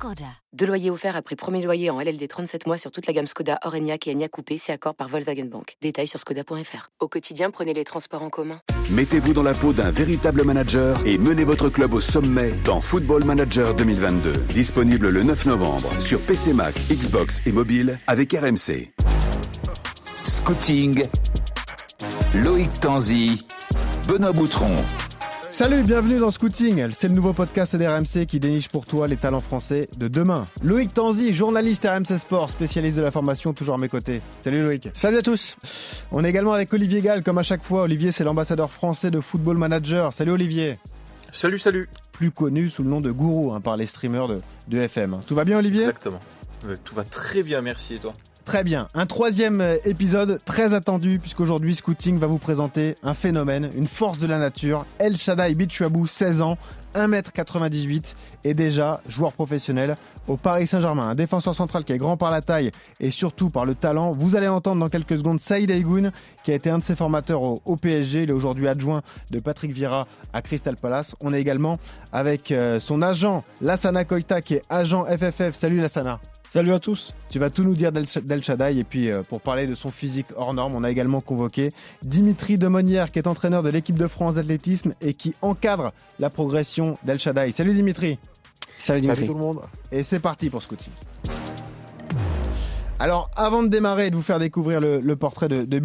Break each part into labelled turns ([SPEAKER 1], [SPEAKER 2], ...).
[SPEAKER 1] Skoda. Deux loyers offerts après premier loyer en LLD 37 mois sur toute la gamme Skoda, Orenia et Enya Coupé, c'est accord par Volkswagen Bank. Détails sur skoda.fr. Au quotidien, prenez les transports en commun.
[SPEAKER 2] Mettez-vous dans la peau d'un véritable manager et menez votre club au sommet dans Football Manager 2022. Disponible le 9 novembre sur PC Mac, Xbox et mobile avec RMC.
[SPEAKER 3] Scouting, Loïc Tanzi, Benoît Boutron.
[SPEAKER 4] Salut, bienvenue dans Scouting. C'est le nouveau podcast d'RMC qui déniche pour toi les talents français de demain. Loïc Tanzi, journaliste RMC Sport, spécialiste de la formation, toujours à mes côtés. Salut Loïc.
[SPEAKER 5] Salut à tous.
[SPEAKER 4] On est également avec Olivier Gall, comme à chaque fois. Olivier, c'est l'ambassadeur français de Football Manager. Salut Olivier.
[SPEAKER 6] Salut, salut.
[SPEAKER 4] Plus connu sous le nom de Gourou hein, par les streamers de, de FM. Tout va bien Olivier?
[SPEAKER 6] Exactement. Tout va très bien, merci et toi?
[SPEAKER 4] Très bien. Un troisième euh, épisode très attendu puisqu'aujourd'hui Scouting va vous présenter un phénomène, une force de la nature. El Shaddai Bichuabou, 16 ans, 1m98 et déjà joueur professionnel au Paris Saint-Germain. Un défenseur central qui est grand par la taille et surtout par le talent. Vous allez entendre dans quelques secondes Saïd Aïgoun qui a été un de ses formateurs au, PSG. Il est aujourd'hui adjoint de Patrick Vieira à Crystal Palace. On est également avec euh, son agent Lassana Koita qui est agent FFF. Salut Lassana.
[SPEAKER 5] Salut à tous.
[SPEAKER 4] Tu vas tout nous dire d'El Shaddai et puis euh, pour parler de son physique hors norme, on a également convoqué Dimitri Demonière qui est entraîneur de l'équipe de France d'athlétisme et qui encadre la progression d'El Shaddai. Salut Dimitri.
[SPEAKER 5] Salut Dimitri.
[SPEAKER 4] Salut tout le monde. Et c'est parti pour Scouting. Alors, avant de démarrer et de vous faire découvrir le, le portrait de, de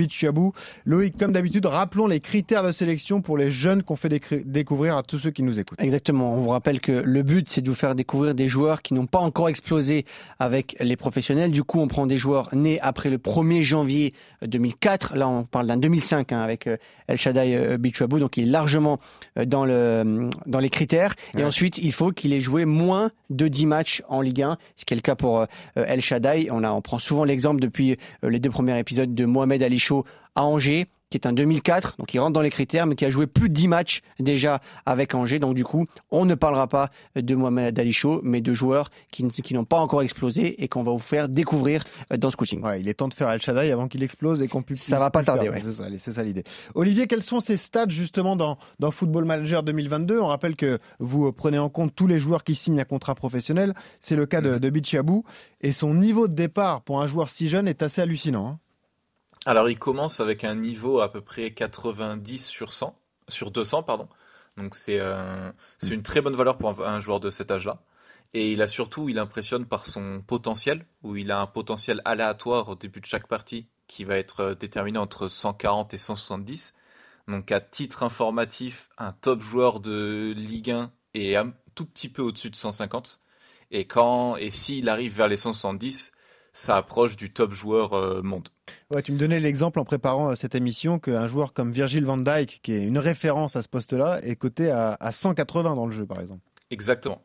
[SPEAKER 4] Loïc, comme d'habitude, rappelons les critères de sélection pour les jeunes qu'on fait découvrir à tous ceux qui nous écoutent.
[SPEAKER 5] Exactement. On vous rappelle que le but, c'est de vous faire découvrir des joueurs qui n'ont pas encore explosé avec les professionnels. Du coup, on prend des joueurs nés après le 1er janvier 2004. Là, on parle d'un 2005 hein, avec euh, El Shaddai euh, Bichuabou. Donc, il est largement euh, dans, le, dans les critères. Ouais. Et ensuite, il faut qu'il ait joué moins de 10 matchs en Ligue 1, ce qui est le cas pour El Shaddai. On, a, on prend souvent l'exemple depuis les deux premiers épisodes de Mohamed Ali Chaud à Angers qui est un 2004, donc il rentre dans les critères, mais qui a joué plus de 10 matchs déjà avec Angers. Donc du coup, on ne parlera pas de Mohamed Ali Chaud, mais de joueurs qui, qui n'ont pas encore explosé et qu'on va vous faire découvrir dans ce coaching.
[SPEAKER 4] Ouais, il est temps de faire Al Shaddai avant qu'il explose et qu'on puisse.
[SPEAKER 5] Ça va pas tarder,
[SPEAKER 4] ouais. C'est ça, l'idée. Olivier, quels sont ces stats justement dans, dans Football Manager 2022 On rappelle que vous prenez en compte tous les joueurs qui signent un contrat professionnel. C'est le cas de, de Bichabou et son niveau de départ pour un joueur si jeune est assez hallucinant. Hein
[SPEAKER 6] alors il commence avec un niveau à peu près 90 sur 100, sur 200 pardon. Donc c'est euh, c'est une très bonne valeur pour un, un joueur de cet âge-là. Et il a surtout, il impressionne par son potentiel, où il a un potentiel aléatoire au début de chaque partie qui va être déterminé entre 140 et 170. Donc à titre informatif, un top joueur de Ligue 1 est un tout petit peu au-dessus de 150. Et quand et s'il arrive vers les 170, ça approche du top joueur euh, monde.
[SPEAKER 4] Ouais, tu me donnais l'exemple en préparant cette émission qu'un joueur comme Virgil van Dijk, qui est une référence à ce poste-là, est coté à, à 180 dans le jeu, par exemple.
[SPEAKER 6] Exactement.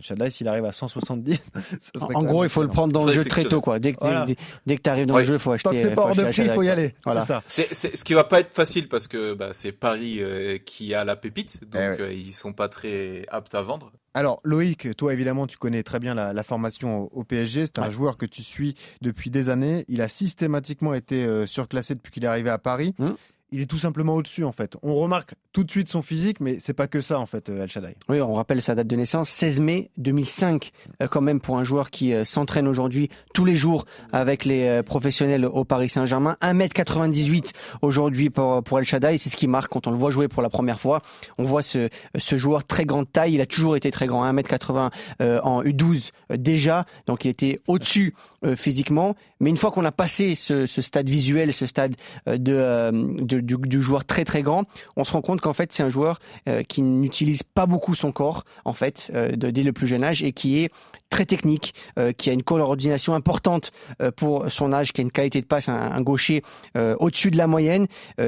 [SPEAKER 4] Shaddai, s'il arrive à 170,
[SPEAKER 5] ça en gros, il faut le prendre dans le jeu très tôt, quoi. Dès que, voilà. tu arrives dans ouais. le jeu, il faut acheter.
[SPEAKER 4] Tant que c'est pas hors de prix, il faut y aller.
[SPEAKER 6] Voilà. C'est ce qui va pas être facile parce que bah, c'est Paris euh, qui a la pépite, donc eh ouais. euh, ils sont pas très aptes à vendre.
[SPEAKER 4] Alors Loïc, toi évidemment tu connais très bien la, la formation au, au PSG, c'est un ouais. joueur que tu suis depuis des années, il a systématiquement été euh, surclassé depuis qu'il est arrivé à Paris. Mmh il est tout simplement au-dessus en fait. On remarque tout de suite son physique, mais c'est pas que ça en fait, El Shaddai.
[SPEAKER 5] Oui, on rappelle sa date de naissance, 16 mai 2005, euh, quand même pour un joueur qui euh, s'entraîne aujourd'hui tous les jours avec les euh, professionnels au Paris Saint-Germain. 1m98 aujourd'hui pour, pour El Shaddai, c'est ce qui marque quand on le voit jouer pour la première fois. On voit ce, ce joueur très grande taille, il a toujours été très grand, 1m80 euh, en U12 euh, déjà, donc il était au-dessus physiquement. Mais une fois qu'on a passé ce, stade visuel, ce stade de, de du, du, joueur très très grand, on se rend compte qu'en fait c'est un joueur euh, qui n'utilise pas beaucoup son corps en fait euh, dès le plus jeune âge et qui est très technique, euh, qui a une coordination importante euh, pour son âge, qui a une qualité de passe, un, gaucher euh, au-dessus de la moyenne,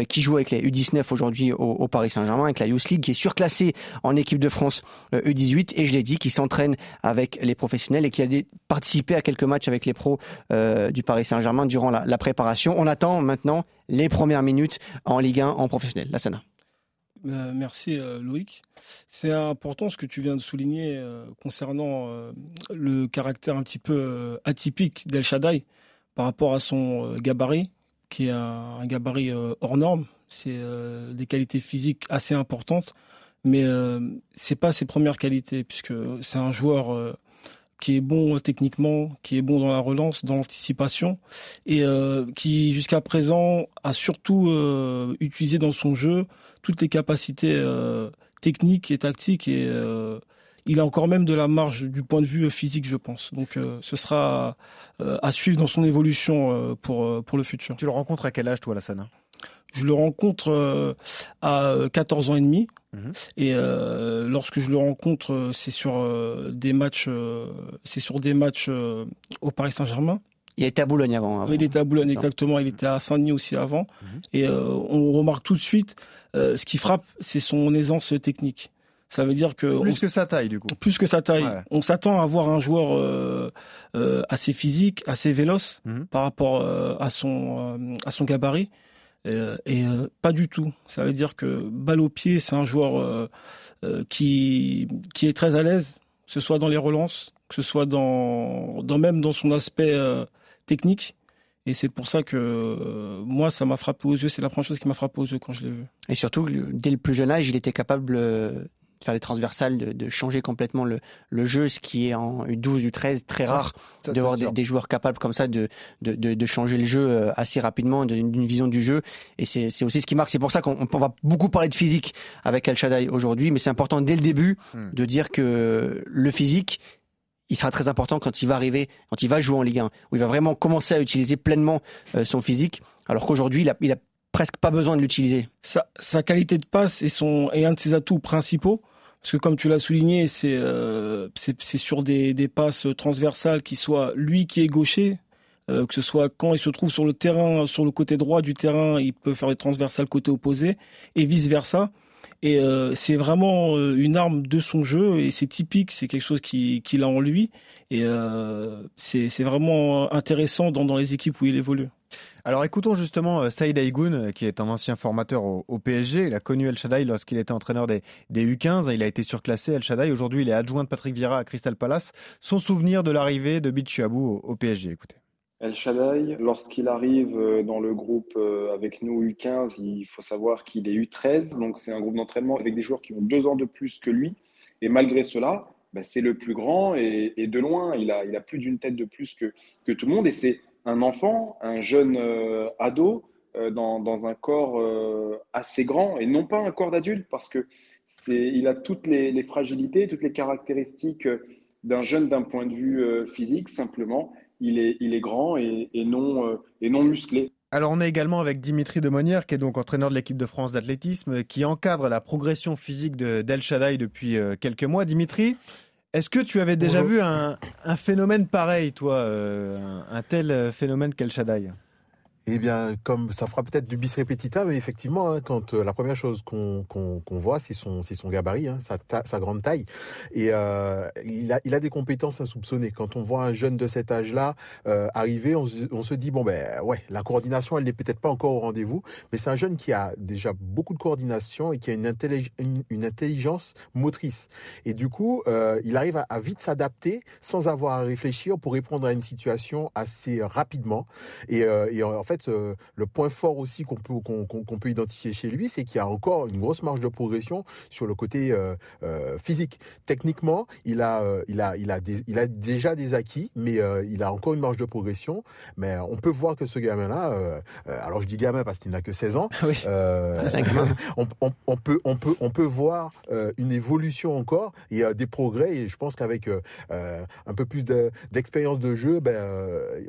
[SPEAKER 5] qui joue avec les U19 aujourd'hui au, Paris Saint-Germain, avec la Youth League, qui est surclassé en équipe de France U18, et je l'ai dit, qui s'entraîne avec les professionnels et qui a participé à quelques matchs avec les pros du Paris Saint-Germain durant la, la, préparation. On attend maintenant les premières minutes en Ligue 1 en professionnel. La Sana.
[SPEAKER 7] Euh, merci euh, Loïc. C'est important ce que tu viens de souligner euh, concernant le caractère un petit peu atypique d'El Shaddai par rapport à son gabarit, qui est un, un gabarit hors norme. C'est des qualités physiques assez importantes, mais c'est pas ses premières qualités puisque c'est un joueur qui est bon techniquement, qui est bon dans la relance, dans l'anticipation, et euh, qui jusqu'à présent a surtout euh, utilisé dans son jeu toutes les capacités euh, techniques et tactiques, et il a encore même de la marge du point de vue physique, je pense. Donc ce sera à suivre dans son évolution pour, pour le futur.
[SPEAKER 4] Tu le rencontres à quel âge, toi, Lassana
[SPEAKER 7] Je le rencontre euh, à 14 ans et demi.
[SPEAKER 4] Mhm.
[SPEAKER 7] Et euh, lorsque je le rencontre, euh, c'est sur euh, des matchs, euh, c'est sur des matchs euh, au Paris Saint-Germain.
[SPEAKER 5] Il était à Boulogne avant. avant.
[SPEAKER 7] Il était à Boulogne exactement. Il était à Saint-Denis aussi avant.
[SPEAKER 4] Mhm.
[SPEAKER 7] Et euh, on remarque tout de suite, euh, ce qui frappe, c'est son aisance technique. Ça veut dire que on-
[SPEAKER 4] Plus que sa taille, du coup.
[SPEAKER 7] plus que sa taille.
[SPEAKER 4] Ouais.
[SPEAKER 7] On s'attend à voir un joueur euh, euh, assez physique, assez véloce
[SPEAKER 4] Mhm.
[SPEAKER 7] par rapport euh, à son euh, à son gabarit. Euh, et euh, pas du tout. Ça veut dire que balle au pied, c'est un joueur euh, euh, qui qui est très à l'aise, que ce soit dans les relances, que ce soit dans dans même dans son aspect euh, technique. Et c'est pour ça que euh, moi, ça m'a frappé aux yeux. C'est la première chose qui m'a frappé aux yeux quand je l'ai vu.
[SPEAKER 5] Et surtout, dès le plus jeune âge, il était capable euh, de faire des transversales, de, de changer complètement le, le jeu, ce qui est en U12, U13 très rare
[SPEAKER 4] Ça,
[SPEAKER 5] de voir des, joueurs capables comme ça de, de, de, de changer le jeu euh, assez rapidement, d'une vision du jeu. Et c'est c'est aussi ce qui marque. C'est pour ça qu'on on va beaucoup parler de physique avec Al Shaddai aujourd'hui, mais c'est important dès le début
[SPEAKER 4] Hmm.
[SPEAKER 5] de dire que le physique, il sera très important quand il va arriver, quand il va jouer en Ligue 1, où il va vraiment commencer à utiliser pleinement euh, son physique, alors qu'aujourd'hui, il a, il a presque pas besoin de l'utiliser.
[SPEAKER 7] sa, sa qualité de passe est, son, est un de ses atouts principaux. Parce que comme tu l'as souligné, c'est euh, sur des, passes transversales qui soient lui qui est gaucher, euh, que ce soit quand il se trouve sur le terrain, sur le côté droit du terrain, il peut faire des transversales côté opposé et vice versa. Et euh, c'est vraiment une arme de son jeu et c'est typique, c'est quelque chose qui- qu'il a en lui et c'est vraiment intéressant dans, dans les équipes où il évolue.
[SPEAKER 4] Alors écoutons justement euh, Saïd Aïgoun, euh, qui est un ancien formateur au, PSG. Il a connu El Shaddai lorsqu'il était entraîneur des, des U15. Il a été surclassé, El Shaddai. Aujourd'hui, il est adjoint de Patrick Vieira à Crystal Palace. Son souvenir de l'arrivée de Bichuabou au, au PSG, écoutez.
[SPEAKER 8] El Shaddai, lorsqu'il arrive euh, dans le groupe avec nous U15, il faut savoir qu'il est U13, donc c'est un groupe d'entraînement avec des joueurs qui ont deux ans de plus que lui. Et malgré cela, bah, c'est le plus grand et, de loin, il a, il a plus d'une tête de plus que, que tout le monde. Et c'est un enfant, un jeune euh, ado euh, dans, dans un corps euh, assez grand et non pas un corps d'adulte parce que c'est, il a toutes les, fragilités, toutes les caractéristiques d'un jeune d'un point de vue physique. Simplement, il est, il est grand et, et non, et non musclé.
[SPEAKER 4] Alors on est également avec Dimitri Demonière, qui est donc entraîneur de l'équipe de France d'athlétisme, qui encadre la progression physique de- d'El Shaddai depuis quelques mois. Dimitri, est-ce que tu avais déjà
[SPEAKER 9] Bonjour.
[SPEAKER 4] vu un, un phénomène pareil, toi, euh, un, un tel phénomène qu'El Shaddai?
[SPEAKER 9] Eh bien, comme ça fera peut-être du bis repetita, mais effectivement, hein, quand euh, la première chose qu'on qu'on qu'on voit, c'est son, son gabarit, hein, sa, ta- sa grande taille, et euh, il, a, il a des compétences insoupçonnées. Quand on voit un jeune de cet âge-là euh, arriver, on, on se dit bon ben ouais, la coordination, elle n'est peut-être pas encore au rendez-vous, mais c'est un jeune qui a déjà beaucoup de coordination et qui a une, une, une intelligence motrice. Et du coup, euh, il arrive à, à vite s'adapter sans avoir à réfléchir pour répondre à une situation assez rapidement. Et, euh, et en fait, euh, le point fort aussi qu'on peut qu'on peut identifier chez lui, c'est qu'il y a encore une grosse marge de progression sur le côté euh, euh, physique. Techniquement, il a il a il a des- il a déjà des acquis, mais il a encore une marge de progression. Mais on peut voir que ce gamin-là, alors je dis gamin parce qu'il n'a que 16 ans,
[SPEAKER 5] Oui. gamin.
[SPEAKER 9] on, on- on peut on peut on peut voir une évolution encore et des progrès. Et je pense qu'avec un peu plus de- d'expérience de jeu, ben,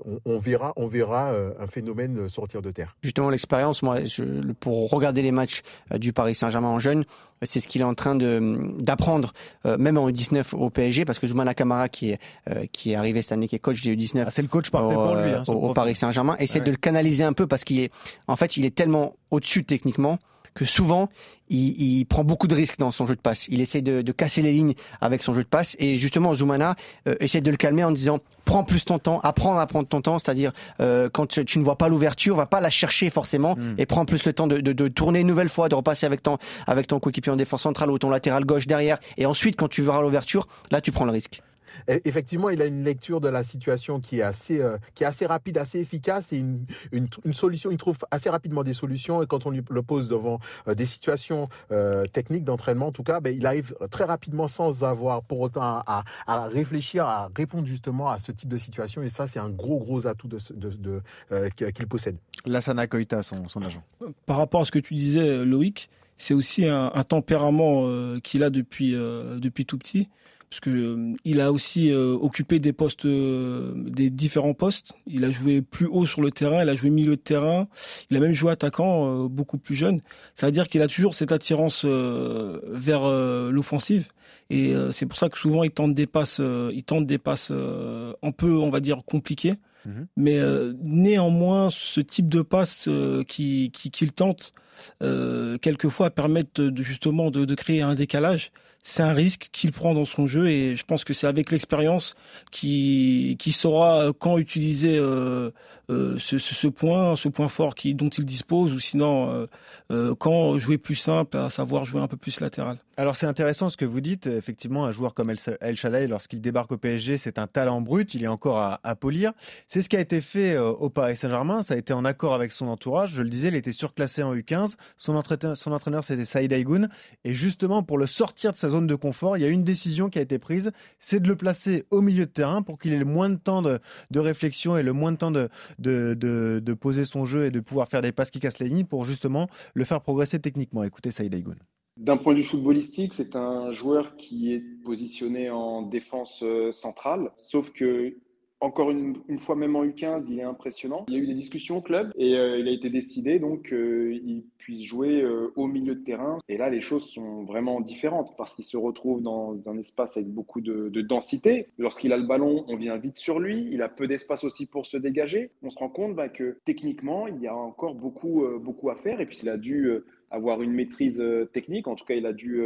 [SPEAKER 9] on, on verra on verra un phénomène sortir de terre.
[SPEAKER 5] Justement, l'expérience, moi, je- pour regarder les matchs euh, du Paris Saint-Germain en jeune, euh, c'est ce qu'il est en train d'apprendre, euh, même en U19 au PSG, parce que Zoumana Kamara, qui est, euh, qui est arrivé cette année, qui est coach des U19,
[SPEAKER 4] Ah, C'est le coach parfait
[SPEAKER 5] au,
[SPEAKER 4] pour lui.
[SPEAKER 5] euh,
[SPEAKER 4] hein,
[SPEAKER 5] au-. Paris Saint-Germain, essaie
[SPEAKER 4] Ouais.
[SPEAKER 5] de le canaliser un peu parce qu'il est, en fait, il est tellement au-dessus techniquement que souvent il, il, prend beaucoup de risques dans son jeu de passe. Il essaie de, de, casser les lignes avec son jeu de passe et justement Zoumana euh, essaie de le calmer en disant prends plus ton temps, apprends à prendre ton temps, c'est-à-dire euh, quand tu, tu, ne vois pas l'ouverture, va pas la chercher forcément mm. et prends plus le temps de, de, de, tourner une nouvelle fois, de repasser avec ton avec ton coéquipier en défense centrale ou ton latéral gauche derrière et ensuite quand tu verras l'ouverture, là tu prends le risque
[SPEAKER 9] effectivement, il a une lecture de la situation qui est assez, euh, qui est assez rapide, assez efficace et une, une, une, solution. Il trouve assez rapidement des solutions et quand on lui le pose devant euh, des situations euh, techniques d'entraînement, en tout cas, ben, il arrive très rapidement sans avoir pour autant à, à, réfléchir, à répondre justement à ce type de situation. Et ça, c'est un gros, gros atout de, de, de euh, qu'il possède.
[SPEAKER 4] Lassana Koita, son, son agent.
[SPEAKER 7] Par rapport à ce que tu disais, Loïc, c'est aussi un, un tempérament euh, qu'il a depuis, euh, depuis tout petit parce que euh, il a aussi euh, occupé des postes, euh, des différents postes. Il a joué plus haut sur le terrain, il a joué milieu de terrain, il a même joué attaquant beaucoup plus jeune. Ça veut dire qu'il a toujours cette attirance vers l'offensive. Et c'est pour ça que souvent il tente des passes, il tente des passes un peu, on va dire, compliquées. Mhm. Mais néanmoins, ce type de passe qu'il qui, qui tente, quelquefois permettent justement de, créer un décalage c'est un risque qu'il prend dans son jeu et je pense que c'est avec l'expérience qu'il qui saura quand utiliser euh, euh, ce, point, ce point fort qui, dont il dispose, ou sinon euh, euh, quand jouer plus simple, à savoir jouer un peu plus latéral.
[SPEAKER 4] Alors c'est intéressant ce que vous dites. Effectivement, un joueur comme El, Shaddai, lorsqu'il débarque au PSG, c'est un talent brut. Il est encore à, à polir. C'est ce qui a été fait au Paris Saint-Germain. Ça a été en accord avec son entourage. Je le disais, il était surclassé en U15. Son entraîneur, c'était Saïd Aïgoun. Et justement, pour le sortir de sa zone de confort, il y a une décision qui a été prise, c'est de le placer au milieu de terrain pour qu'il ait le moins de temps de, réflexion et le moins de temps de, poser son jeu et de pouvoir faire des passes qui cassent les lignes pour justement le faire progresser techniquement. Écoutez Saïd Aïgoun.
[SPEAKER 8] D'un point de vue footballistique, c'est un joueur qui est positionné en défense euh, centrale, sauf que encore une, fois, même en U15, il est impressionnant. Il y a eu des discussions au club et euh, il a été décidé donc qu'il euh, puisse jouer euh, au milieu de terrain. Et là, les choses sont vraiment différentes parce qu'il se retrouve dans un espace avec beaucoup de, de densité. Lorsqu'il a le ballon, on vient vite sur lui. Il a peu d'espace aussi pour se dégager. On se rend compte bah, que techniquement, il y a encore beaucoup, euh, beaucoup à faire. Et puis, il a dû avoir une maîtrise technique. En tout cas, il a dû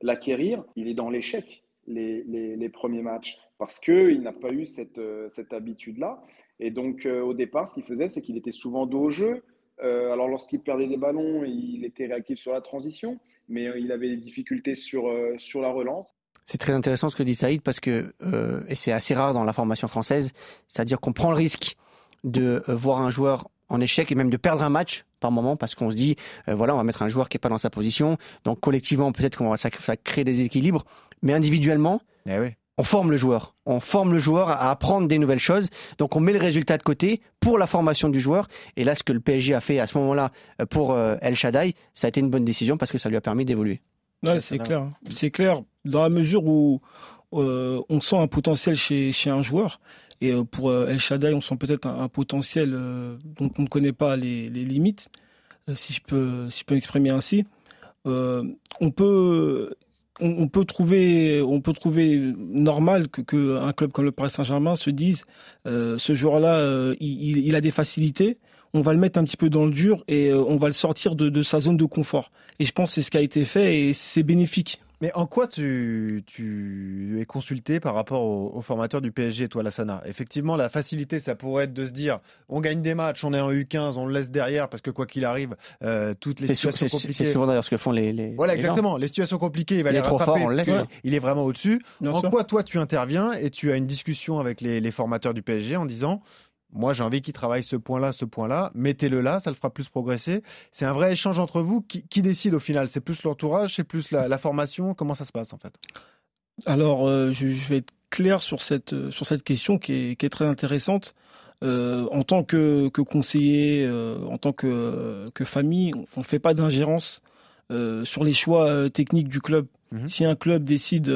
[SPEAKER 8] l'acquérir. Il est dans l'échec les premiers matchs parce qu'il n'a pas eu cette, euh, cette habitude-là. Et donc, euh, au départ, ce qu'il faisait, c'est qu'il était souvent dos au jeu. Euh, alors, lorsqu'il perdait des ballons, il était réactif sur la transition, mais il avait des difficultés sur, sur la relance.
[SPEAKER 5] C'est très intéressant ce que dit Saïd parce que, euh, et c'est assez rare dans la formation française, c'est-à-dire qu'on prend le risque de voir un joueur en échec et même de perdre un match par moment parce qu'on se dit, euh, voilà, on va mettre un joueur qui est pas dans sa position. Donc collectivement, peut-être qu'on va ça, ça crée des équilibres, mais individuellement,
[SPEAKER 4] eh oui
[SPEAKER 5] on forme le joueur. On forme le joueur à apprendre des nouvelles choses. Donc on met le résultat de côté pour la formation du joueur. Et là, ce que le PSG a fait à ce moment-là euh, pour euh, El Shaddai, ça a été une bonne décision parce que ça lui a permis d'évoluer.
[SPEAKER 7] Ouais, c'est clair. C'est clair dans la mesure où euh, on sent un potentiel chez, chez un joueur. Et pour El Shaddai, on sent peut-être un, un, potentiel dont on ne connaît pas les, les limites, si je peux, si je peux m'exprimer ainsi. on peut on, peut trouver, on peut trouver normal que, un club comme le Paris Saint-Germain se dise, euh, ce joueur-là, euh, il, a des facilités, on va le mettre un petit peu dans le dur et euh, on va le sortir de, sa zone de confort. Et je pense que c'est ce qui a été fait et c'est bénéfique.
[SPEAKER 4] Mais en quoi tu, tu es consulté par rapport au, au, formateur du PSG, toi, Lassana? Effectivement, la facilité, ça pourrait être de se dire on gagne des matchs, on est en U15, on le laisse derrière parce que quoi qu'il arrive, euh, toutes les situations
[SPEAKER 5] sûr,
[SPEAKER 4] compliquées.
[SPEAKER 5] C'est souvent d'ailleurs ce que font les. les
[SPEAKER 4] voilà,
[SPEAKER 5] les
[SPEAKER 4] exactement.
[SPEAKER 5] Gens.
[SPEAKER 4] Les situations compliquées, il va
[SPEAKER 5] il
[SPEAKER 4] les
[SPEAKER 5] est trop
[SPEAKER 4] rattraper.
[SPEAKER 5] Fort, on le laisse,
[SPEAKER 4] il, il est vraiment au-dessus. En
[SPEAKER 7] sûr.
[SPEAKER 4] quoi, toi, tu interviens et tu as une discussion avec les, les formateurs du PSG en disant moi, j'ai envie qu'il travaille ce point-là, ce point-là. Mettez-le là, ça le fera plus progresser. C'est un vrai échange entre vous. Qui, qui décide au final? C'est plus l'entourage, c'est plus la, la, formation? Comment ça se passe en fait?
[SPEAKER 7] Alors, euh, je, je, vais être clair sur cette sur cette question qui est, qui est très intéressante. Euh, en tant que, que conseiller, euh, en tant que, que famille, on ne fait pas d'ingérence euh, sur les choix techniques du club. Mmh. Si un club décide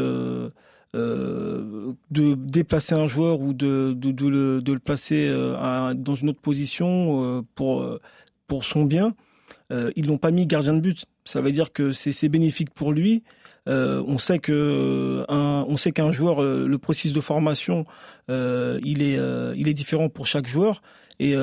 [SPEAKER 7] euh, de déplacer un joueur ou de, de, le, de le, placer euh, dans une autre position euh, pour, pour son bien, ils l'ont pas mis gardien de but. Ça veut dire que c'est bénéfique pour lui. on sait que un, on sait qu'un joueur, le processus de formation, il est il est différent pour chaque joueur et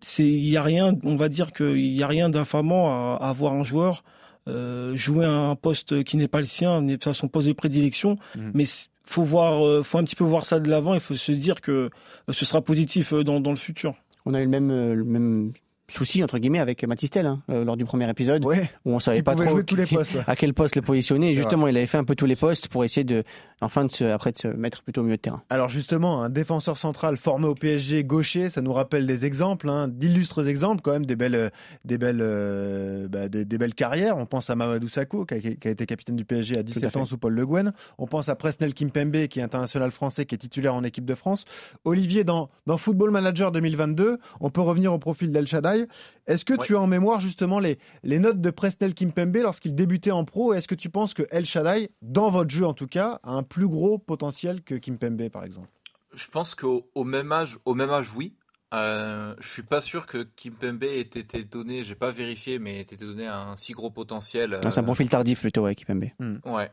[SPEAKER 7] c'est il y a rien, on va dire qu'il y a rien d'infamant à, à avoir un joueur euh, jouer un poste qui n'est pas le sien, n'est pas son poste de prédilection,
[SPEAKER 4] Mhm.
[SPEAKER 7] mais faut voir, euh, faut un petit peu voir ça de l'avant. Il faut se dire que euh, ce sera positif dans, dans le futur.
[SPEAKER 5] On a eu le même, le même souci entre guillemets avec Matistel hein, euh, lors du premier épisode
[SPEAKER 4] Ouais.
[SPEAKER 5] où on savait pas trop qui-
[SPEAKER 4] postes. ouais.
[SPEAKER 5] à quel poste le positionner. Et justement, il avait fait un peu tous les postes pour essayer de, enfin, de se, après de se mettre plutôt au milieu de terrain.
[SPEAKER 4] Alors justement, un défenseur central formé au PSG gaucher, ça nous rappelle des exemples, hein, d'illustres exemples quand même, des belles, des belles, euh, bah, des, des belles carrières. On pense à Mamadou Sakho qui a, qui a été capitaine du PSG à 17
[SPEAKER 5] fait.
[SPEAKER 4] ans sous Paul Le Guen. On pense à Presnel Kimpembe qui est international français, qui est titulaire en équipe de France. Olivier, dans, dans Football Manager 2022, on peut revenir au profil d'El Shaddai. Est-ce que
[SPEAKER 6] Ouais.
[SPEAKER 4] tu as en mémoire justement les, les notes de Presnel Kimpembe lorsqu'il débutait en pro? Et Est-ce que tu penses que El Shaddai, dans votre jeu en tout cas, a un plus gros potentiel que Kimpembe par exemple?
[SPEAKER 6] Je pense qu'au au même âge, au même âge, oui. Euh, je suis pas sûr que Kimpembe ait été donné, j'ai pas vérifié, mais ait été donné un si gros potentiel.
[SPEAKER 5] Non, C'est un
[SPEAKER 6] euh,
[SPEAKER 5] profil tardif plutôt, ouais, Kipembe.
[SPEAKER 6] Ouais.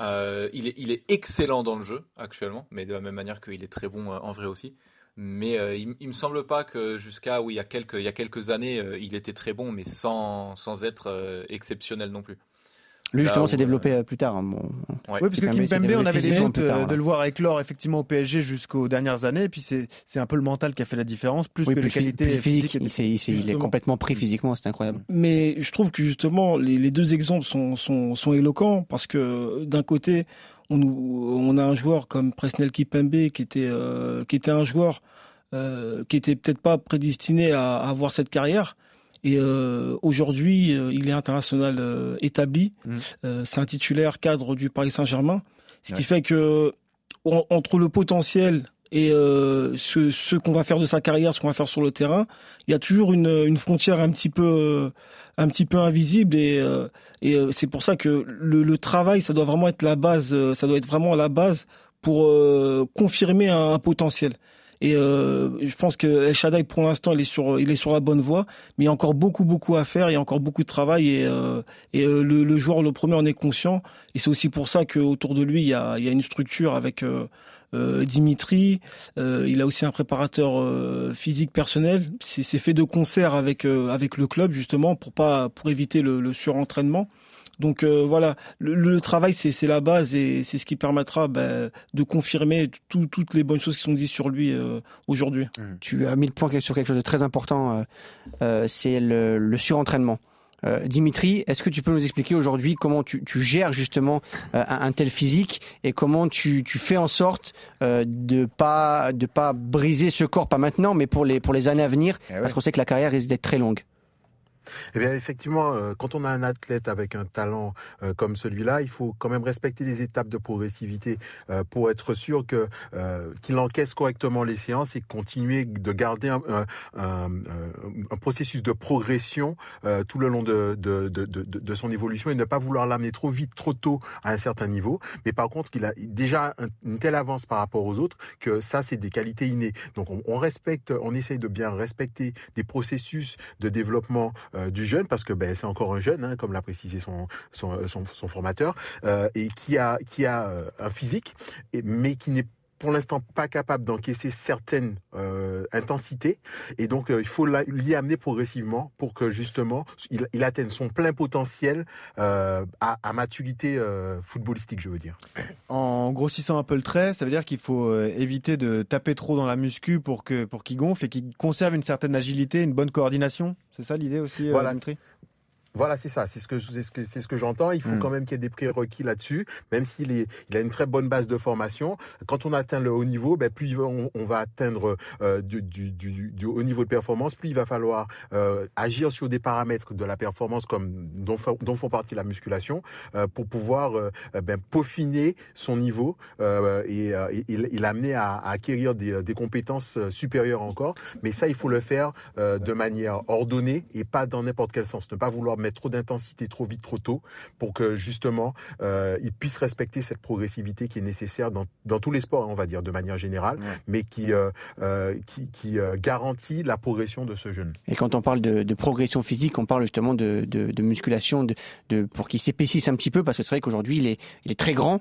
[SPEAKER 6] Euh, il, est, il est excellent dans le jeu actuellement, mais de la même manière qu'il est très bon euh, en vrai aussi. Mais euh, il, il me semble pas que jusqu'à oui, il y a quelques, il y a quelques années, euh, il était très bon, mais sans, sans être euh, exceptionnel non plus.
[SPEAKER 5] Lui, justement, s'est développé euh, plus tard. hein, bon.
[SPEAKER 6] Ouais.
[SPEAKER 4] Oui, parce que
[SPEAKER 5] Kimpembe
[SPEAKER 4] on avait des doutes
[SPEAKER 5] ouais.
[SPEAKER 4] de le voir éclore effectivement au PSG jusqu'aux dernières années. Et puis c'est c'est un peu le mental qui a fait la différence, plus
[SPEAKER 5] Oui,
[SPEAKER 4] que les qualités
[SPEAKER 5] physiques.
[SPEAKER 4] physiques.
[SPEAKER 5] Il, est complètement pris physiquement, c'est incroyable.
[SPEAKER 7] Mais je trouve que justement, les, les deux exemples sont, sont, sont éloquents parce que d'un côté, on, a un joueur comme Presnel Kipembe qui était, euh, qui était un joueur euh, qui était peut-être pas prédestiné à, à avoir cette carrière. Et euh, aujourd'hui, il est international établi. Euh, c'est un titulaire cadre du Paris Saint-Germain. Ce
[SPEAKER 4] Ouais.
[SPEAKER 7] qui fait que en- entre le potentiel et euh, ce, ce qu'on va faire de sa carrière, ce qu'on va faire sur le terrain, il y a toujours une, une frontière un petit peu, euh, un petit peu invisible et, euh, et euh, c'est pour ça que le, le travail, ça doit vraiment être la base, euh, ça doit être vraiment la base pour euh, confirmer un, un potentiel. Et je pense que El Shaddai, pour l'instant, il est sur, il est sur la bonne voie, mais il y a encore beaucoup, beaucoup à faire, il y a encore beaucoup de travail et, et le, le joueur, le premier, en est conscient. Et c'est aussi pour ça qu'autour de lui, il y a, il y a une structure avec Dimitri. Euh, il a aussi un préparateur euh, physique personnel. C'est fait de concert avec euh, avec le club justement pour pas pour éviter le, le surentraînement. Donc euh, voilà, le, le travail c'est la base et c'est ce qui permettra ben, de confirmer tout- toutes les bonnes choses qui sont dites sur lui euh, aujourd'hui.
[SPEAKER 5] Tu as mis le point sur quelque chose de très important, euh, euh, c'est le, le surentraînement. Euh, Dimitri, est-ce que tu peux nous expliquer aujourd'hui comment tu, tu gères justement euh, un, un tel physique et comment tu, tu fais en sorte euh, de pas de pas briser ce corps, pas maintenant, mais pour les pour les années à venir,
[SPEAKER 4] Eh ouais.
[SPEAKER 5] parce qu'on sait que la carrière risque d'être très longue.
[SPEAKER 9] Eh bien, effectivement, euh, quand on a un athlète avec un talent euh, comme celui-là, il faut quand même respecter les étapes de progressivité euh, pour être sûr que qu'il encaisse correctement les séances et continuer de garder un, un, un, processus de progression tout le long de, de, de, de, son évolution et ne pas vouloir l'amener trop vite, trop tôt à un certain niveau. Mais par contre, qu'il a déjà un- une telle avance par rapport aux autres que ça, c'est des qualités innées. Donc, on, on respecte, on essaye de bien respecter des processus de développement euh, du jeune parce que ben, c'est encore un jeune, hein, comme l'a précisé son, son, son, son formateur, euh, et qui a, qui a euh, un physique, mais qui n'est pour l'instant pas capable d'encaisser certaines euh, intensités et donc euh, il faut l'y amener progressivement pour que justement il, il atteigne son plein potentiel euh, à, à maturité footballistique je veux dire.
[SPEAKER 4] En grossissant un peu le trait, ça veut dire qu'il faut éviter de taper trop dans la muscu pour que pour qu'il gonfle et qu'il conserve une certaine agilité, une bonne coordination. C'est ça l'idée aussi,
[SPEAKER 9] Voilà. Voilà, c'est ça, c'est ce que c'est ce que j'entends. Il faut
[SPEAKER 4] Mm.
[SPEAKER 9] quand même qu'il y ait des prérequis là-dessus, même s'il est il a une très bonne base de formation. Quand on atteint le haut niveau, ben plus on, on va atteindre euh, du, du, du, du haut niveau de performance, plus il va falloir euh, agir sur des paramètres de la performance comme dont, font partie la musculation euh, pour pouvoir ben, peaufiner son niveau et, et, l'amener à, à acquérir des, des compétences supérieures encore. Mais ça, il faut le faire de manière ordonnée et pas dans n'importe quel sens. Ne pas vouloir mettre trop d'intensité trop vite, trop tôt, pour que justement euh, il puisse respecter cette progressivité qui est nécessaire dans, dans tous les sports, on va dire, de manière générale,
[SPEAKER 4] Ouais.
[SPEAKER 9] mais qui, euh, euh, qui, qui euh, garantit la progression de ce jeune.
[SPEAKER 5] Et quand on parle de, de progression physique, on parle justement de, de, de musculation, de, de, pour qu'il s'épaississe un petit peu, parce que c'est vrai qu'aujourd'hui il est, il est très grand,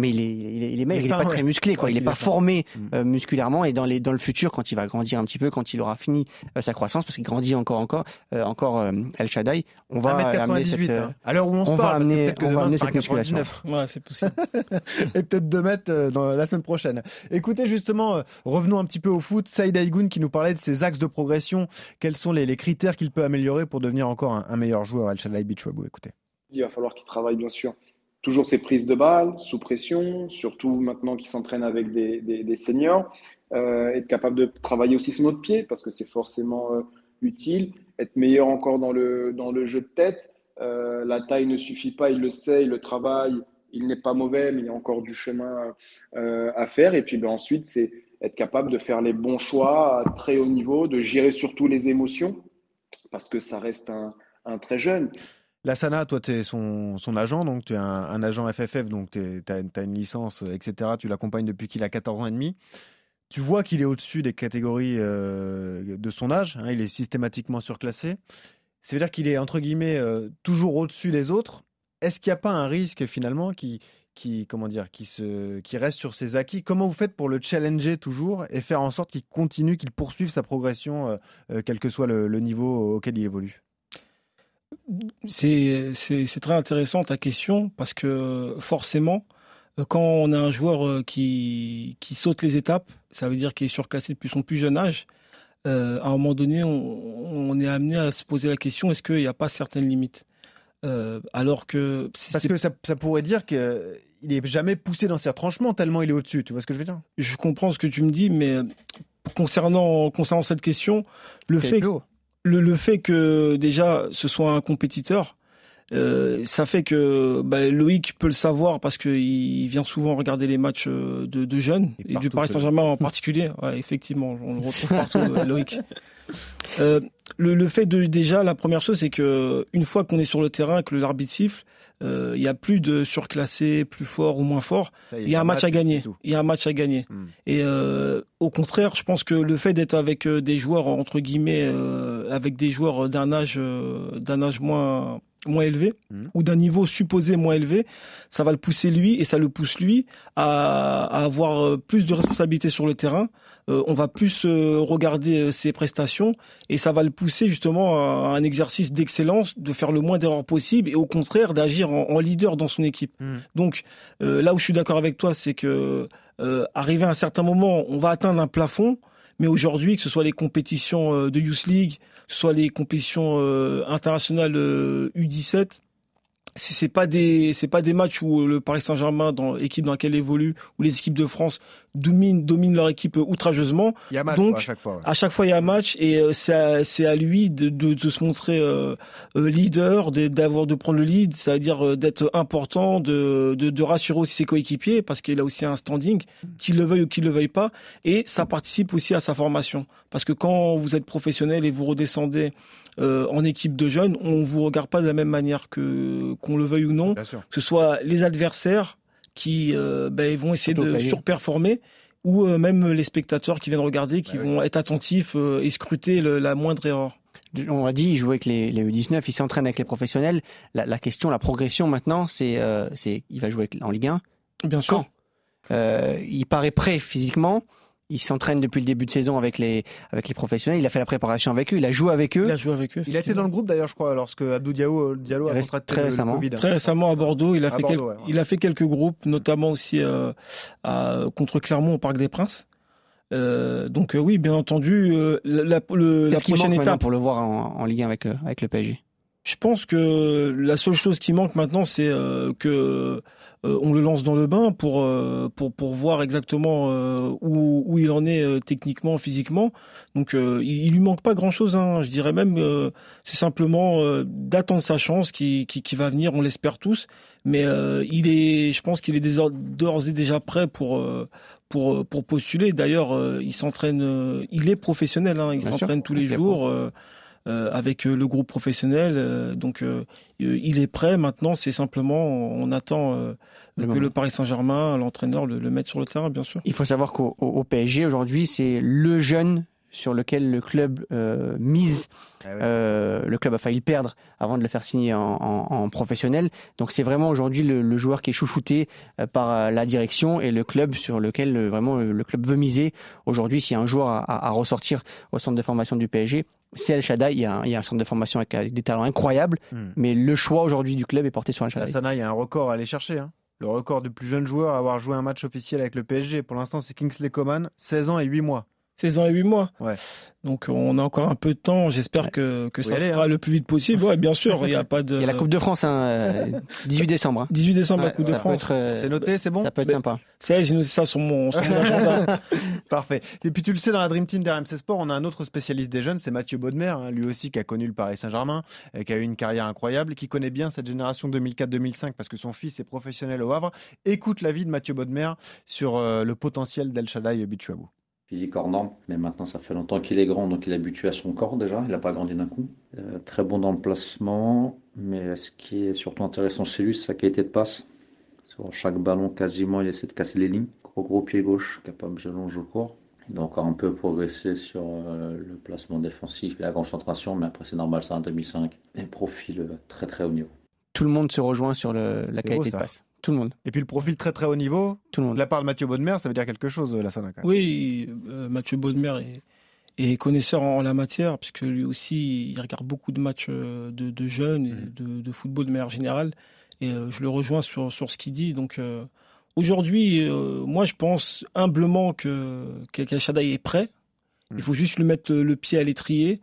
[SPEAKER 5] mais il est, il est, il est maigre,
[SPEAKER 4] Il est
[SPEAKER 5] il est
[SPEAKER 4] fin,
[SPEAKER 5] pas très musclé, quoi.
[SPEAKER 4] Ouais,
[SPEAKER 5] il est
[SPEAKER 4] il
[SPEAKER 5] pas formé
[SPEAKER 4] Mm.
[SPEAKER 5] euh, musculairement et dans les dans le futur, quand il va grandir un petit peu, quand il aura fini euh, sa croissance, parce qu'il grandit encore, encore, euh, encore euh, El Shaddai, on va amener
[SPEAKER 4] 1m98,
[SPEAKER 5] cette, euh,
[SPEAKER 4] hein. À l'heure où on, se
[SPEAKER 5] on va
[SPEAKER 4] parle, que
[SPEAKER 5] amener-
[SPEAKER 4] peut-être que
[SPEAKER 5] on va amener cette musculation.
[SPEAKER 4] 99.
[SPEAKER 7] Ouais, c'est possible.
[SPEAKER 4] et peut-être 2 mètres euh, dans la semaine prochaine. Écoutez, justement, euh, revenons un petit peu au foot. Saïd Aïgoun qui nous parlait de ses axes de progression. Quels sont les, les critères qu'il peut améliorer pour devenir encore un, un meilleur joueur, Al Shaddai Bichwabou Écoutez.
[SPEAKER 8] Il va falloir qu'il travaille, bien sûr, toujours ses prises de balles, sous pression, surtout maintenant qu'il s'entraîne avec des, des- seniors. Euh, être capable de travailler aussi son autre pied, parce que c'est forcément euh, utile. Être meilleur encore dans le, dans le jeu de tête. Euh, la taille ne suffit pas, il le sait, il le travaille. Il n'est pas mauvais, mais il y a encore du chemin à faire. Et puis ben, ensuite, c'est être capable de faire les bons choix à très haut niveau, de gérer surtout les émotions, parce que ça reste un, un très jeune.
[SPEAKER 4] Lassana, toi, tu es son, agent, donc tu es un, agent FFF, donc tu as, une licence, euh, etc. Tu l'accompagnes depuis qu'il a 14 ans et demi. Tu vois qu'il est au-dessus des catégories euh, de son âge, hein, il est systématiquement surclassé. Ça veut dire qu'il est, entre guillemets, euh, toujours au-dessus des autres. Est-ce qu'il n'y a pas un risque, finalement, qui, comment dire, qui, reste sur ses acquis? Comment vous faites pour le challenger toujours et faire en sorte qu'il continue, qu'il poursuive sa progression, quel que soit le niveau auquel il évolue?
[SPEAKER 7] C'est très intéressant ta question parce que forcément, euh, quand on a un joueur euh, qui, qui saute les étapes, ça veut dire qu'il est surclassé depuis son plus jeune âge. euh, à un moment donné, on, on est amené à se poser la question est-ce qu'il n'y a pas certaines limites? Euh, Alors que
[SPEAKER 4] Parce que ça, ça pourrait dire qu'il n'est jamais poussé dans ses retranchements tellement il est au-dessus. Tu vois ce que je veux dire?
[SPEAKER 7] Je comprends ce que tu me dis, mais concernant, concernant cette question, le fait,
[SPEAKER 5] haut.
[SPEAKER 7] Le, le fait que déjà ce soit un compétiteur, euh, ça fait que bah, Loïc peut le savoir parce qu'il il vient souvent regarder les matchs euh, de, de jeunes
[SPEAKER 4] Et
[SPEAKER 7] et, du Paris Saint-Germain en particulier. Ouais, effectivement, on le retrouve partout, euh, Loïc. Euh, le, le fait de déjà, la première chose, c'est que une fois qu'on est sur le terrain, que l'arbitre siffle, euh, il y a plus de surclassé, plus fort ou moins fort.
[SPEAKER 4] Y
[SPEAKER 7] Il y a un match à gagner. Il y a un match à gagner. Et euh, au contraire, je pense que le fait d'être avec euh, des joueurs entre guillemets, euh, avec des joueurs d'un âge, d'un âge moins moins élevé
[SPEAKER 4] Mhm.
[SPEAKER 7] ou d'un niveau supposé moins élevé, ça va le pousser lui et ça le pousse lui à, à avoir euh, plus de responsabilités sur le terrain. Euh, on va plus euh, regarder ses prestations et ça va le pousser justement à un exercice d'excellence, de faire le moins d'erreurs possible et au contraire d'agir en, en leader dans son équipe.
[SPEAKER 4] Mhm.
[SPEAKER 7] Donc euh, là où je suis d'accord avec toi, c'est que arrivé à un certain moment, on va atteindre un plafond. Mais aujourd'hui, que ce soit les compétitions euh, de Youth League, soit les compétitions euh, internationales euh, U17, si c'est pas des c'est pas des matchs où le Paris Saint-Germain dans l'équipe dans laquelle il évolue ou les équipes de France dominent dominent leur équipe outrageusement
[SPEAKER 4] Il y a match
[SPEAKER 7] Donc,
[SPEAKER 4] à chaque fois. ouais.
[SPEAKER 7] à chaque fois il y a un match et euh, c'est à, c'est à lui de, de, de se montrer euh, euh, leader de- d'avoir de prendre le lead ça veut dire euh, d'être important de, de, de rassurer aussi ses coéquipiers parce qu'il a aussi un standing qu'il le veuille ou qu'il le veuille pas et ça participe aussi à sa formation parce que quand vous êtes professionnel et vous redescendez euh, en équipe de jeunes on vous regarde pas de la même manière que qu'on le veuille ou non que ce soit les adversaires qui euh, ben, vont essayer de surperformer ou euh, même les spectateurs qui viennent regarder, qui
[SPEAKER 4] Bah oui.
[SPEAKER 7] vont être attentifs et scruter le- la moindre erreur.
[SPEAKER 5] On l'a dit, il joue avec les, les U19, il s'entraîne avec les professionnels. La, la question, la progression maintenant, c'est, euh, il va jouer avec- en Ligue 1.
[SPEAKER 7] Bien sûr.
[SPEAKER 5] Quand? Euh, il paraît prêt physiquement. Il s'entraîne depuis le début de saison avec les, avec les professionnels. Il a fait la préparation avec eux. Il a joué avec eux.
[SPEAKER 7] Il a joué avec eux.
[SPEAKER 4] Il a été dans le groupe d'ailleurs, je crois, lorsque Abdou Diallo, Diallo a contracté
[SPEAKER 5] très
[SPEAKER 4] le
[SPEAKER 5] récemment.
[SPEAKER 4] Covid.
[SPEAKER 7] Très récemment à Bordeaux, il a,
[SPEAKER 4] À
[SPEAKER 7] fait,
[SPEAKER 4] Bordeaux,
[SPEAKER 7] quel-
[SPEAKER 4] ouais, ouais.
[SPEAKER 7] il a fait quelques groupes, notamment aussi euh, à- contre Clermont au Parc des Princes. Euh, donc euh, oui, bien entendu, euh, la, la- le- la prochaine étape,
[SPEAKER 5] pour le voir en, en Ligue 1 avec, le- avec le PSG
[SPEAKER 7] Je pense que la seule chose qui manque maintenant, c'est euh, que euh, on le lance dans le bain pour euh, pour pour voir exactement euh, où où il en est euh, techniquement, physiquement. Donc euh, il, il lui manque pas grand chose. Hein. Je dirais même euh, c'est simplement euh, d'attendre sa chance qui, qui qui va venir. On l'espère tous. Mais euh, il est, je pense qu'il est d'ores et déjà prêt pour euh, pour pour postuler. D'ailleurs, euh, il s'entraîne. euh, il est professionnel. Hein. Il s'entraîne tous les jours. euh, euh, avec euh, le groupe professionnel. euh, donc euh, euh, il est prêt maintenant, c'est simplement on attend euh,
[SPEAKER 5] Le
[SPEAKER 7] que
[SPEAKER 5] moment.
[SPEAKER 7] le Paris Saint-Germain, l'entraîneur le, le mette sur le terrain, bien sûr.
[SPEAKER 5] Il faut savoir qu'au au- au PSG aujourd'hui, c'est le jeune sur lequel le club euh, mise.
[SPEAKER 4] Ah ouais.
[SPEAKER 5] Euh, le club a failli le perdre avant de le faire signer en, en- en professionnel. Donc c'est vraiment aujourd'hui le, le joueur qui est chouchouté euh, par euh, la direction et le club sur lequel euh, vraiment euh, le club veut miser. Aujourd'hui, s'il y a un joueur à ressortir au centre de formation du PSG, c'est El Shaddai. Il y a un, il y a un centre de formation avec, avec des talents incroyables,
[SPEAKER 4] Hmm.
[SPEAKER 5] mais le choix aujourd'hui du club est porté sur El Shaddai.
[SPEAKER 4] Sana, il y a un record à aller chercher. hein. Le record du plus jeune joueur à avoir joué un match officiel avec le PSG. Pour l'instant, c'est Kingsley Coman, 16 ans et 8 mois.
[SPEAKER 7] 16 ans et 8 mois.
[SPEAKER 4] Ouais.
[SPEAKER 7] Donc on a encore un peu de temps. J'espère que, ça
[SPEAKER 4] y
[SPEAKER 7] se
[SPEAKER 4] aller,
[SPEAKER 7] fera
[SPEAKER 4] hein.
[SPEAKER 7] le plus vite possible. Ouais, bien sûr, il n'y a pas de.
[SPEAKER 5] Il y a la Coupe de France, hein, euh, 18 décembre. hein.
[SPEAKER 7] 18 décembre, la Coupe de France.
[SPEAKER 5] être, euh,
[SPEAKER 4] C'est noté, c'est bon
[SPEAKER 5] ça peut être
[SPEAKER 7] Mais-
[SPEAKER 5] sympa.
[SPEAKER 7] Ça, j'ai noté ça sur mon, sur mon agenda.
[SPEAKER 4] Parfait. Et puis tu le sais, dans la Dream Team d'RMC Sport, on a un autre spécialiste des jeunes, c'est Mathieu Baudemer, hein, lui aussi qui a connu le Paris Saint-Germain, et qui a eu une carrière incroyable, et qui connaît bien cette génération 2004-2005 parce que son fils est professionnel au Havre. Écoute l'avis de Mathieu Baudemer sur euh, le potentiel d'El Shaddai Bichouabou.
[SPEAKER 10] Physique hors norme, mais maintenant ça fait longtemps qu'il est grand, donc il est habitué à son corps déjà, il n'a pas grandi d'un coup. Euh, très bon dans le placement, mais ce qui est surtout intéressant chez lui, c'est sa qualité de passe. Sur chaque ballon, quasiment, il essaie de casser les lignes. Gros gros pied gauche, capable de longer au court. Il doit encore un peu progresser sur euh, le placement défensif et la concentration, mais après c'est normal, c'est un 2005. Et profil euh, très très haut niveau.
[SPEAKER 5] Tout le monde se rejoint sur le- la qualité
[SPEAKER 4] beau,
[SPEAKER 5] de passe. Tout le monde.
[SPEAKER 4] Et puis le profil très très haut niveau,
[SPEAKER 5] Tout le monde.
[SPEAKER 4] de la part de Mathieu Baudemer, ça veut dire quelque chose, la Sana.
[SPEAKER 7] Oui, euh, Mathieu Baudemer est, est connaisseur en, en la matière, puisque lui aussi, il regarde beaucoup de matchs euh, de, de jeunes et
[SPEAKER 4] Mhm.
[SPEAKER 7] de, de football de manière générale. Et euh, je le rejoins sur, sur ce qu'il dit. Donc euh, aujourd'hui, euh, moi, je pense humblement que Shaddai est prêt.
[SPEAKER 4] Mhm.
[SPEAKER 7] Il faut juste lui mettre le pied à l'étrier.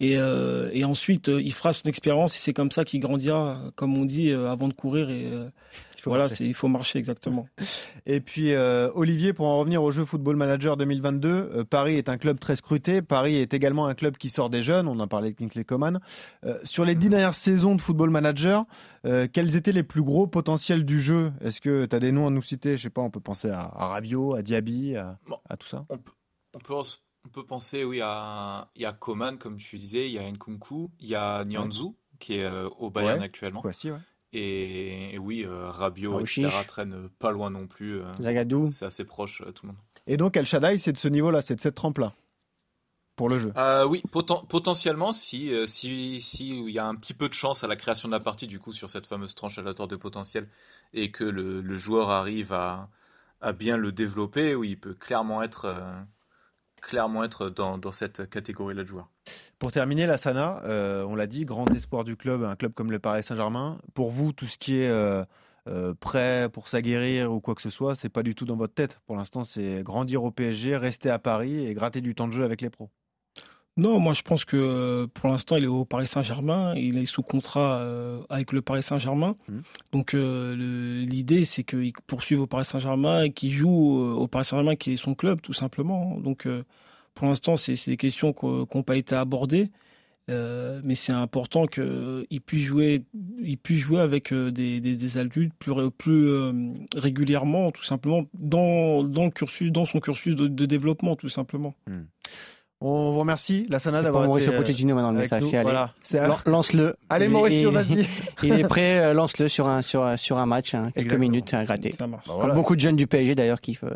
[SPEAKER 7] Et, euh, et ensuite, euh, il fera son expérience et c'est comme ça qu'il grandira, comme on dit, euh, avant de courir. Et euh,
[SPEAKER 4] Il faut
[SPEAKER 7] voilà, il faut marcher exactement.
[SPEAKER 4] Et puis euh, Olivier, pour en revenir au jeu Football Manager 2022, euh, Paris est un club très scruté. Paris est également un club qui sort des jeunes. On en parlait de Kingsley Coman. Euh, sur les dix dernières saisons de Football Manager, euh, quels étaient les plus gros potentiels du jeu? Est-ce que tu as des noms à nous citer? Je sais pas, on peut penser à, à Rabiot, à Diaby, à,
[SPEAKER 6] Bon.
[SPEAKER 4] à tout ça.
[SPEAKER 6] On peut, on peut, on peut penser, oui, à, il y a Coman, comme tu disais, il y a Nkunku, il y a Nyanzu, qui est euh, au Bayern
[SPEAKER 4] Ouais.
[SPEAKER 6] actuellement.
[SPEAKER 4] Ouais.
[SPEAKER 6] Et, et oui, euh, Rabiot, etc., traîne pas loin non plus. euh,
[SPEAKER 5] Zagadou.
[SPEAKER 6] c'est assez proche, euh, tout le monde.
[SPEAKER 4] Et donc El Shaddai, c'est de ce niveau-là, c'est de cette trempe-là pour le jeu.
[SPEAKER 6] Euh, oui, poten- potentiellement, si, si, si il y a un petit peu de chance à la création de la partie, du coup, sur cette fameuse tranche aléatoire de potentiel, et que le, le joueur arrive à, à bien le développer, oui, il peut clairement être, euh, clairement être dans, cette catégorie-là de joueurs.
[SPEAKER 4] Pour terminer, la Sana, euh, on l'a dit, grand espoir du club, un club comme le Paris Saint-Germain. Pour vous, tout ce qui est euh, euh, prêt pour s'aguerrir ou quoi que ce soit, c'est pas du tout dans votre tête. Pour l'instant, c'est grandir au PSG, rester à Paris et gratter du temps de jeu avec les pros.
[SPEAKER 7] Non, moi je pense que euh, pour l'instant il est au Paris Saint-Germain, il est sous contrat euh, avec le Paris Saint-Germain.
[SPEAKER 4] Mhm.
[SPEAKER 7] Donc euh, l'idée c'est qu'il poursuive au Paris Saint-Germain et qu'il joue au Paris Saint-Germain qui est son club tout simplement. Donc euh, pour l'instant c'est des questions qui n'ont pas été abordées, Euh, mais c'est important qu'il puisse jouer, il puisse jouer avec des, des, des adultes plus, ré- plus régulièrement, tout simplement dans, dans le cursus, dans son cursus de, de développement tout simplement.
[SPEAKER 4] On vous remercie, la Sana,
[SPEAKER 5] C'est pour
[SPEAKER 4] d'avoir
[SPEAKER 5] Mauricio
[SPEAKER 4] été euh,
[SPEAKER 5] Pochettino maintenant le message. Allez,
[SPEAKER 4] Voilà.
[SPEAKER 5] Lance-le.
[SPEAKER 4] Allez,
[SPEAKER 5] Il-
[SPEAKER 4] Mauricio,
[SPEAKER 5] il-
[SPEAKER 4] vas-y.
[SPEAKER 5] Il est prêt, euh, lance-le sur un, sur, un- sur un match, hein, quelques
[SPEAKER 4] Exactement.
[SPEAKER 5] minutes à gratter.
[SPEAKER 7] Ça marche.
[SPEAKER 4] Bah,
[SPEAKER 5] Comme
[SPEAKER 4] voilà.
[SPEAKER 5] beaucoup de jeunes du PSG d'ailleurs qui, euh,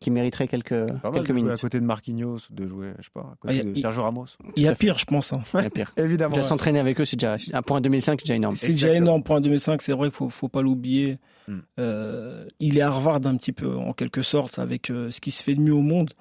[SPEAKER 5] qui mériteraient quelques,
[SPEAKER 4] Pas mal
[SPEAKER 5] quelques
[SPEAKER 4] de jouer
[SPEAKER 5] minutes.
[SPEAKER 4] à côté de Marquinhos, de jouer, je sais pas, à côté
[SPEAKER 7] Ah, y a-
[SPEAKER 4] de Sergio Ramos.
[SPEAKER 7] Il y a pire, je pense. hein.
[SPEAKER 5] Il y a pire.
[SPEAKER 4] Évidemment.
[SPEAKER 5] Déjà s'entraîner avec eux, c'est déjà un point 2005, c'est déjà énorme.
[SPEAKER 7] C'est déjà énorme pour un 2005, c'est vrai qu'il faut, faut pas l'oublier.
[SPEAKER 4] Hmm.
[SPEAKER 7] Euh, il est Harvard un petit peu, en quelque sorte, avec euh, ce qui se fait de mieux au monde.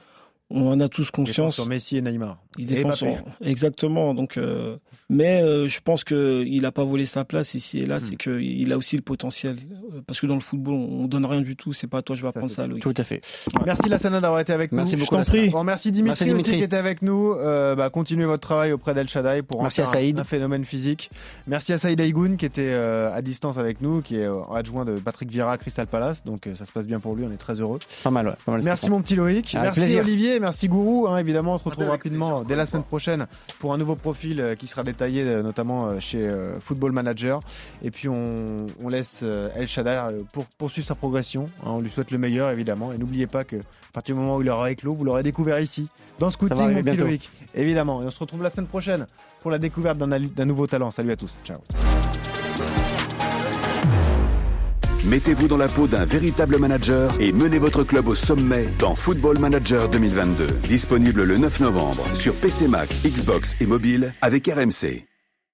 [SPEAKER 7] On en a tous conscience.
[SPEAKER 4] sur Messi et Neymar.
[SPEAKER 7] Il défend
[SPEAKER 4] Mbappé.
[SPEAKER 7] son- Exactement. Donc, euh, mais euh, je pense qu'il n'a pas volé sa place ici et là.
[SPEAKER 4] Hmm.
[SPEAKER 7] C'est qu'il a aussi le potentiel. Euh, Parce que dans le football, on, on donne rien du tout. C'est pas à toi, je vais
[SPEAKER 4] Ça,
[SPEAKER 7] apprendre
[SPEAKER 4] c'est
[SPEAKER 7] ça, Loïc.
[SPEAKER 5] Tout à fait.
[SPEAKER 4] Merci Lassana d'avoir été avec
[SPEAKER 5] Merci
[SPEAKER 4] nous.
[SPEAKER 5] beaucoup,
[SPEAKER 4] Je t'en prie. Bon, merci Dimitri,
[SPEAKER 5] Merci, Dimitri.
[SPEAKER 4] aussi qui était avec nous. Euh, bah, continuez votre travail auprès d'El Shaddai pour en
[SPEAKER 5] Merci à
[SPEAKER 4] faire un-
[SPEAKER 5] Saïd.
[SPEAKER 4] un, phénomène physique. Merci à Saïd Aïgoun qui était euh, à distance avec nous, qui est euh, adjoint de Patrick Vieira à Crystal Palace. Donc euh, ça se passe bien pour lui, on est très heureux.
[SPEAKER 5] Pas mal, ouais. Pas mal,
[SPEAKER 4] Merci mon petit Loïc.
[SPEAKER 5] Avec
[SPEAKER 4] merci
[SPEAKER 5] plaisir.
[SPEAKER 4] Olivier, merci Gourou. hein, évidemment, on se retrouve rapidement
[SPEAKER 6] plaisir,
[SPEAKER 4] dès la semaine prochaine pour un nouveau profil euh, qui sera détaillé euh, notamment euh, chez Football Manager. Et puis on, on laisse El Shaddai euh, pour poursuivre sa progression. hein, on lui souhaite le meilleur évidemment. Et n'oubliez pas que à partir du moment où il aura éclos, vous l'aurez découvert ici, dans Scouting, mon
[SPEAKER 5] bientôt.
[SPEAKER 4] Loïc. Évidemment. Et on se retrouve la semaine prochaine pour la découverte d'un nouveau talent. Salut à tous. Ciao.
[SPEAKER 2] Mettez-vous dans la peau d'un véritable manager et menez votre club au sommet dans Football Manager 2022. Disponible le 9 novembre sur PC Mac, Xbox et mobile avec RMC.